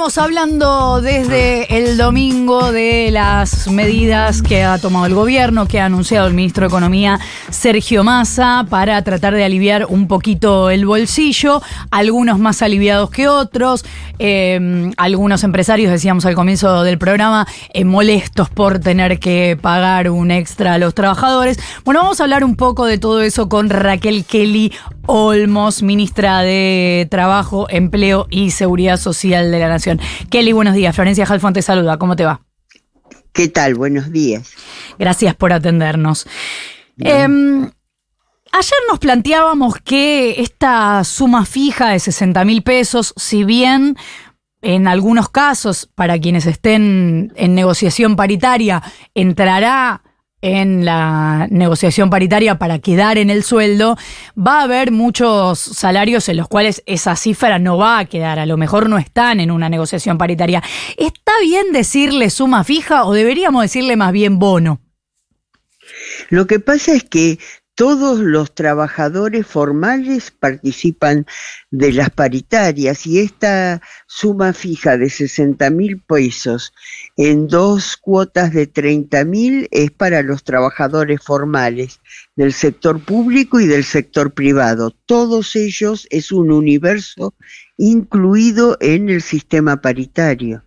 Estamos hablando desde el domingo de las medidas que ha tomado el gobierno, que ha anunciado el ministro de Economía Sergio Massa para tratar de aliviar un poquito el bolsillo, algunos más aliviados que otros, eh, algunos empresarios, decíamos al comienzo del programa, eh, molestos por tener que pagar un extra a los trabajadores. Bueno, vamos a hablar un poco de todo eso con Raquel Kelly Olmos, ministra de Trabajo, Empleo y Seguridad Social de la Nación. Kelly, buenos días. Florencia Jalfón te saluda. ¿Cómo te va? ¿Qué tal? Buenos días. Gracias por atendernos. Em, ayer nos planteábamos que esta suma fija de 60 mil pesos, si bien en algunos casos, para quienes estén en negociación paritaria, entrará en la negociación paritaria para quedar en el sueldo, va a haber muchos salarios en los cuales esa cifra no va a quedar, a lo mejor no están en una negociación paritaria. ¿Está bien decirle suma fija o deberíamos decirle más bien bono? Lo que pasa es que todos los trabajadores formales participan de las paritarias y esta suma fija de 60 mil pesos en dos cuotas de 30 mil es para los trabajadores formales del sector público y del sector privado. Todos ellos es un universo incluido en el sistema paritario.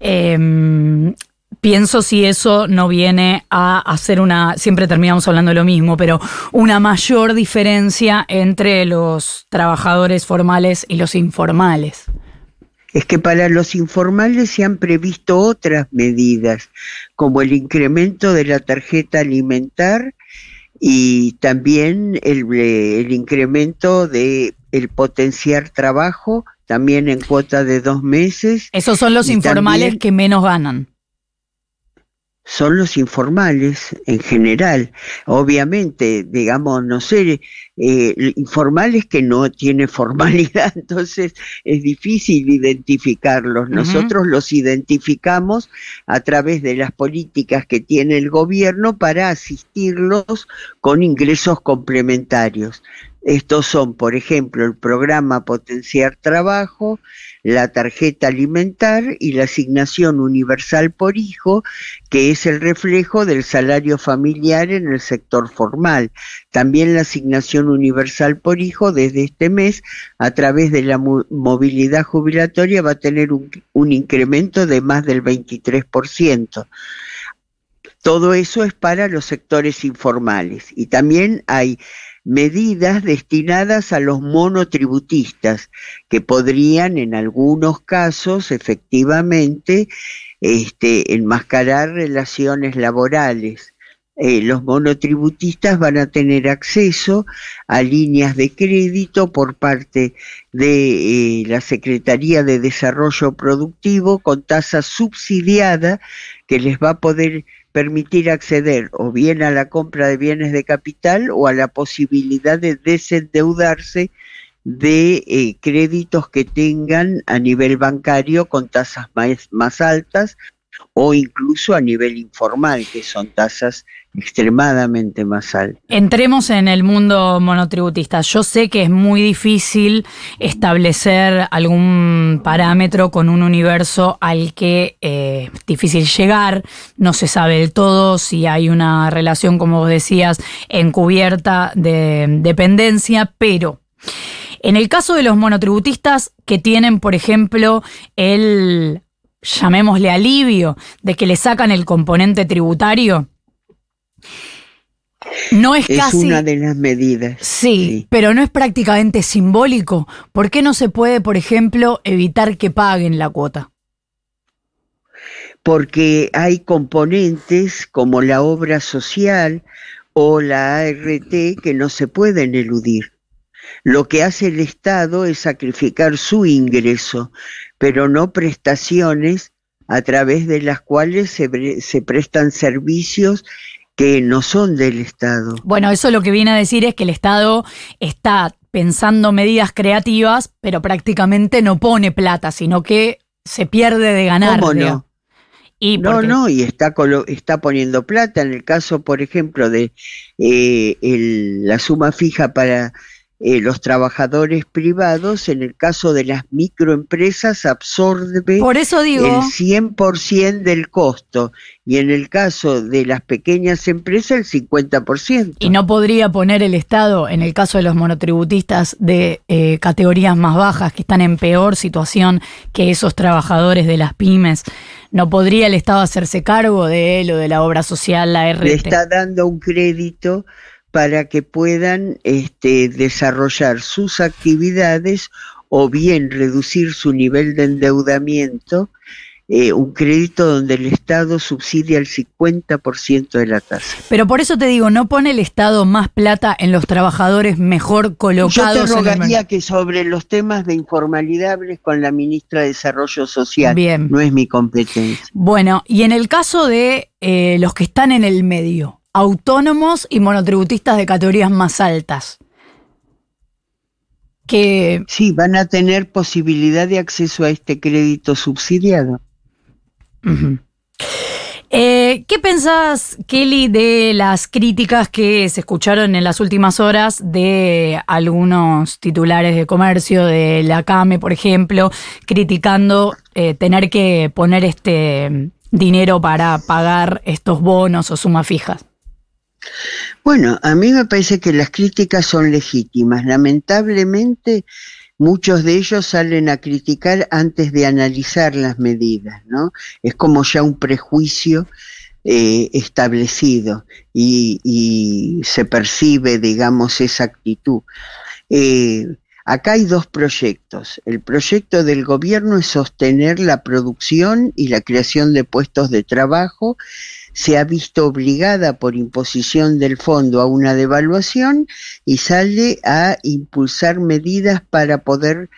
Eh, pienso si eso no viene a hacer una, siempre terminamos hablando de lo mismo, pero una mayor diferencia entre los trabajadores formales y los informales. Es que para los informales se han previsto otras medidas, como el incremento de la tarjeta alimentar y también el, el incremento de el potenciar trabajo, también en cuota de dos meses. Esos son los informales que menos ganan son los informales en general. Obviamente, digamos, no sé, eh, informales que no tiene formalidad, entonces es difícil identificarlos. Nosotros los identificamos a través de las políticas que tiene el gobierno para asistirlos con ingresos complementarios. Estos son, por ejemplo, el programa Potenciar Trabajo, la tarjeta alimentar y la asignación universal por hijo, que es el reflejo del salario familiar en el sector formal. También la asignación universal por hijo desde este mes, a través de la movilidad jubilatoria, va a tener un, un incremento de más del 23%. Todo eso es para los sectores informales. Y también hay medidas destinadas a los monotributistas, que podrían en algunos casos efectivamente este, enmascarar relaciones laborales. Eh, los monotributistas van a tener acceso a líneas de crédito por parte de eh, la Secretaría de Desarrollo Productivo con tasa subsidiada que les va a poder permitir acceder o bien a la compra de bienes de capital o a la posibilidad de desendeudarse de eh, créditos que tengan a nivel bancario con tasas más, más altas o incluso a nivel informal, que son tasas extremadamente más altas. Entremos en el mundo monotributista. Yo sé que es muy difícil establecer algún parámetro con un universo al que eh, es difícil llegar, no se sabe del todo si hay una relación, como vos decías, encubierta de dependencia, pero... En el caso de los monotributistas que tienen, por ejemplo, el llamémosle alivio, de que le sacan el componente tributario, no es, es una de las medidas. Sí, pero no es prácticamente simbólico. ¿Por qué no se puede, por ejemplo, evitar que paguen la cuota? Porque hay componentes como la obra social o la ART que no se pueden eludir. Lo que hace el Estado es sacrificar su ingreso, pero no prestaciones a través de las cuales se, se prestan servicios que no son del Estado. Bueno, eso lo que viene a decir es que el Estado está pensando medidas creativas, pero prácticamente no pone plata, sino que se pierde de ganar. ¿Cómo no? Y no, no, y está, está poniendo plata. En el caso, por ejemplo, de eh, el, la suma fija para eh, los trabajadores privados, en el caso de las microempresas, absorbe Por eso digo, el 100% del costo y en el caso de las pequeñas empresas el 50%. y no podría poner el Estado, en el caso de los monotributistas de eh, categorías más bajas que están en peor situación que esos trabajadores de las pymes, no podría el Estado hacerse cargo de lo de la obra social, la RT. Le está dando un crédito para que puedan este, desarrollar sus actividades o bien reducir su nivel de endeudamiento, eh, un crédito donde el Estado subsidia el 50% de la tasa. Pero por eso te digo, ¿no pone el Estado más plata en los trabajadores mejor Yo te colocados en el rogaría que sobre los temas de informalidad hables con la ministra de Desarrollo Social. Bien. No es mi competencia. Bueno, y en el caso de eh, los que están en el medio, autónomos y monotributistas de categorías más altas, que Sí, van a tener posibilidad de acceso a este crédito subsidiado. Eh, ¿Qué pensás, Kelly, de las críticas que se escucharon en las últimas horas de algunos titulares de comercio, de la CAME, por ejemplo, criticando eh, tener que poner este dinero para pagar estos bonos o sumas fijas? Bueno, a mí me parece que las críticas son legítimas. Lamentablemente, muchos de ellos salen a criticar antes de analizar las medidas, ¿no? Es como ya un prejuicio eh, establecido y, se percibe, digamos, esa actitud. Eh, acá hay dos proyectos. El proyecto del gobierno es sostener la producción y la creación de puestos de trabajo se ha visto obligada por imposición del fondo a una devaluación y sale a impulsar medidas para poder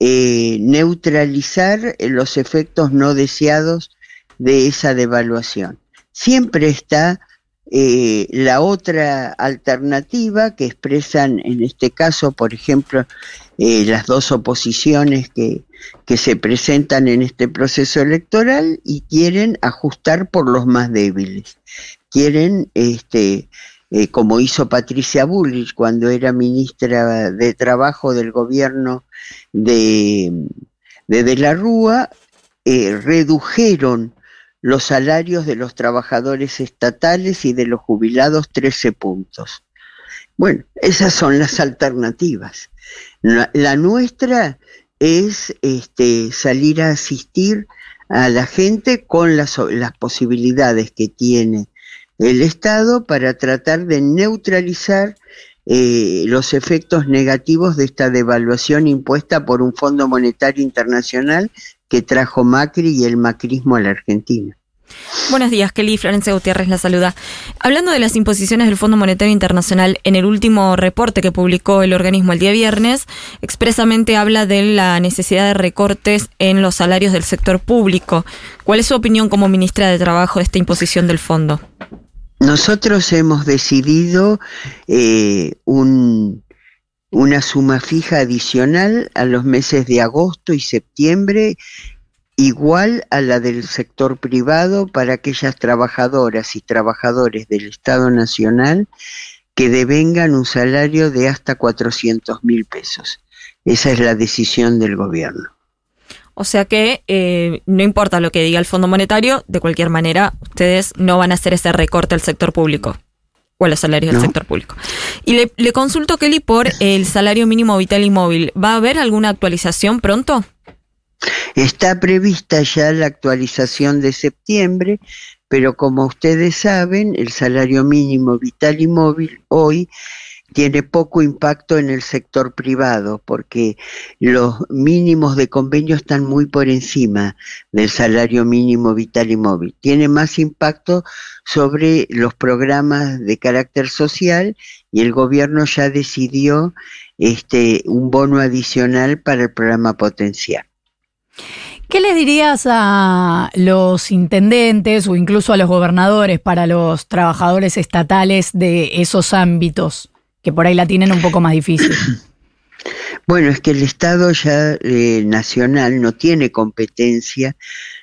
eh, neutralizar los efectos no deseados de esa devaluación. Siempre está eh, la otra alternativa que expresan en este caso, por ejemplo, eh, las dos oposiciones que, que se presentan en este proceso electoral y quieren ajustar por los más débiles. Quieren, este, eh, como hizo Patricia Bullrich cuando era ministra de Trabajo del gobierno de de, de la Rúa, redujeron los salarios de los trabajadores estatales y de los jubilados 13 puntos. Bueno, esas son las alternativas. La, nuestra es este, salir a asistir a la gente con las, las posibilidades que tiene el Estado para tratar de neutralizar eh, los efectos negativos de esta devaluación impuesta por un Fondo Monetario Internacional que trajo Macri y el macrismo a la Argentina. Buenos días, Kelly. Florencia Gutiérrez la saluda. Hablando de las imposiciones del Fondo Monetario Internacional, en el último reporte que publicó el organismo el día viernes, expresamente habla de la necesidad de recortes en los salarios del sector público. ¿Cuál es su opinión como ministra de Trabajo de esta imposición del fondo? Nosotros hemos decidido eh, un, una suma fija adicional a los meses de agosto y septiembre igual a la del sector privado para aquellas trabajadoras y trabajadores del Estado Nacional que devengan un salario de hasta 400 mil pesos. Esa es la decisión del gobierno. O sea que eh, no importa lo que diga el Fondo Monetario, de cualquier manera, ustedes no van a hacer ese recorte al sector público o a los salarios No. del sector público. Y le, le consulto, Kelly, por el salario mínimo vital y móvil. ¿Va a haber alguna actualización pronto? Está prevista ya la actualización de septiembre, pero como ustedes saben, el salario mínimo vital y móvil hoy tiene poco impacto en el sector privado porque los mínimos de convenio están muy por encima del salario mínimo vital y móvil. Tiene más impacto sobre los programas de carácter social y el gobierno ya decidió este un bono adicional para el programa potencial. ¿Qué les dirías a los intendentes o incluso a los gobernadores para los trabajadores estatales de esos ámbitos que por ahí la tienen un poco más difícil? Bueno, es que el Estado ya eh, nacional no tiene competencia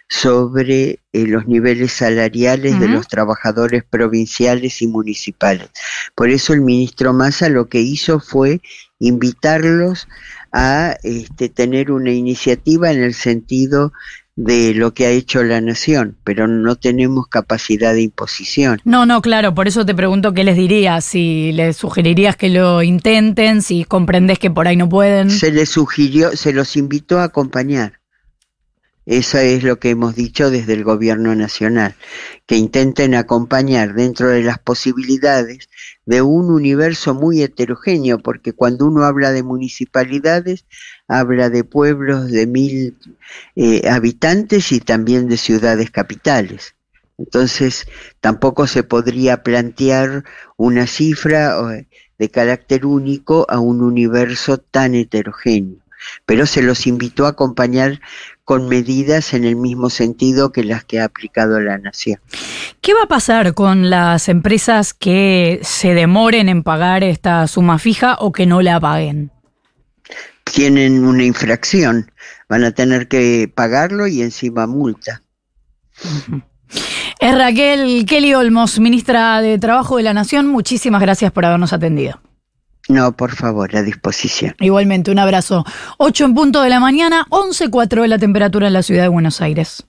sobre eh, los niveles salariales de los trabajadores provinciales y municipales. Por eso el ministro Massa lo que hizo fue invitarlos a este, tener una iniciativa en el sentido de lo que ha hecho la nación, pero no tenemos capacidad de imposición. No, no, claro, por eso te pregunto qué les dirías, si les sugerirías que lo intenten, si comprendes que por ahí no pueden. Se les sugirió, se los invitó a acompañar. Eso es lo que hemos dicho desde el gobierno nacional, que intenten acompañar dentro de las posibilidades de un universo muy heterogéneo, porque cuando uno habla de municipalidades, habla de pueblos de mil eh, habitantes y también de ciudades capitales. Entonces, tampoco se podría plantear una cifra de carácter único a un universo tan heterogéneo pero se los invitó a acompañar con medidas en el mismo sentido que las que ha aplicado la Nación. ¿Qué va a pasar con las empresas que se demoren en pagar esta suma fija o que no la paguen? Tienen una infracción, van a tener que pagarlo y encima multa. Es Raquel Kelly Olmos, ministra de Trabajo de la Nación. Muchísimas gracias por habernos atendido. No, por favor, a disposición. Igualmente, un abrazo. 8 en punto de la mañana, 11.4 de la temperatura en la ciudad de Buenos Aires.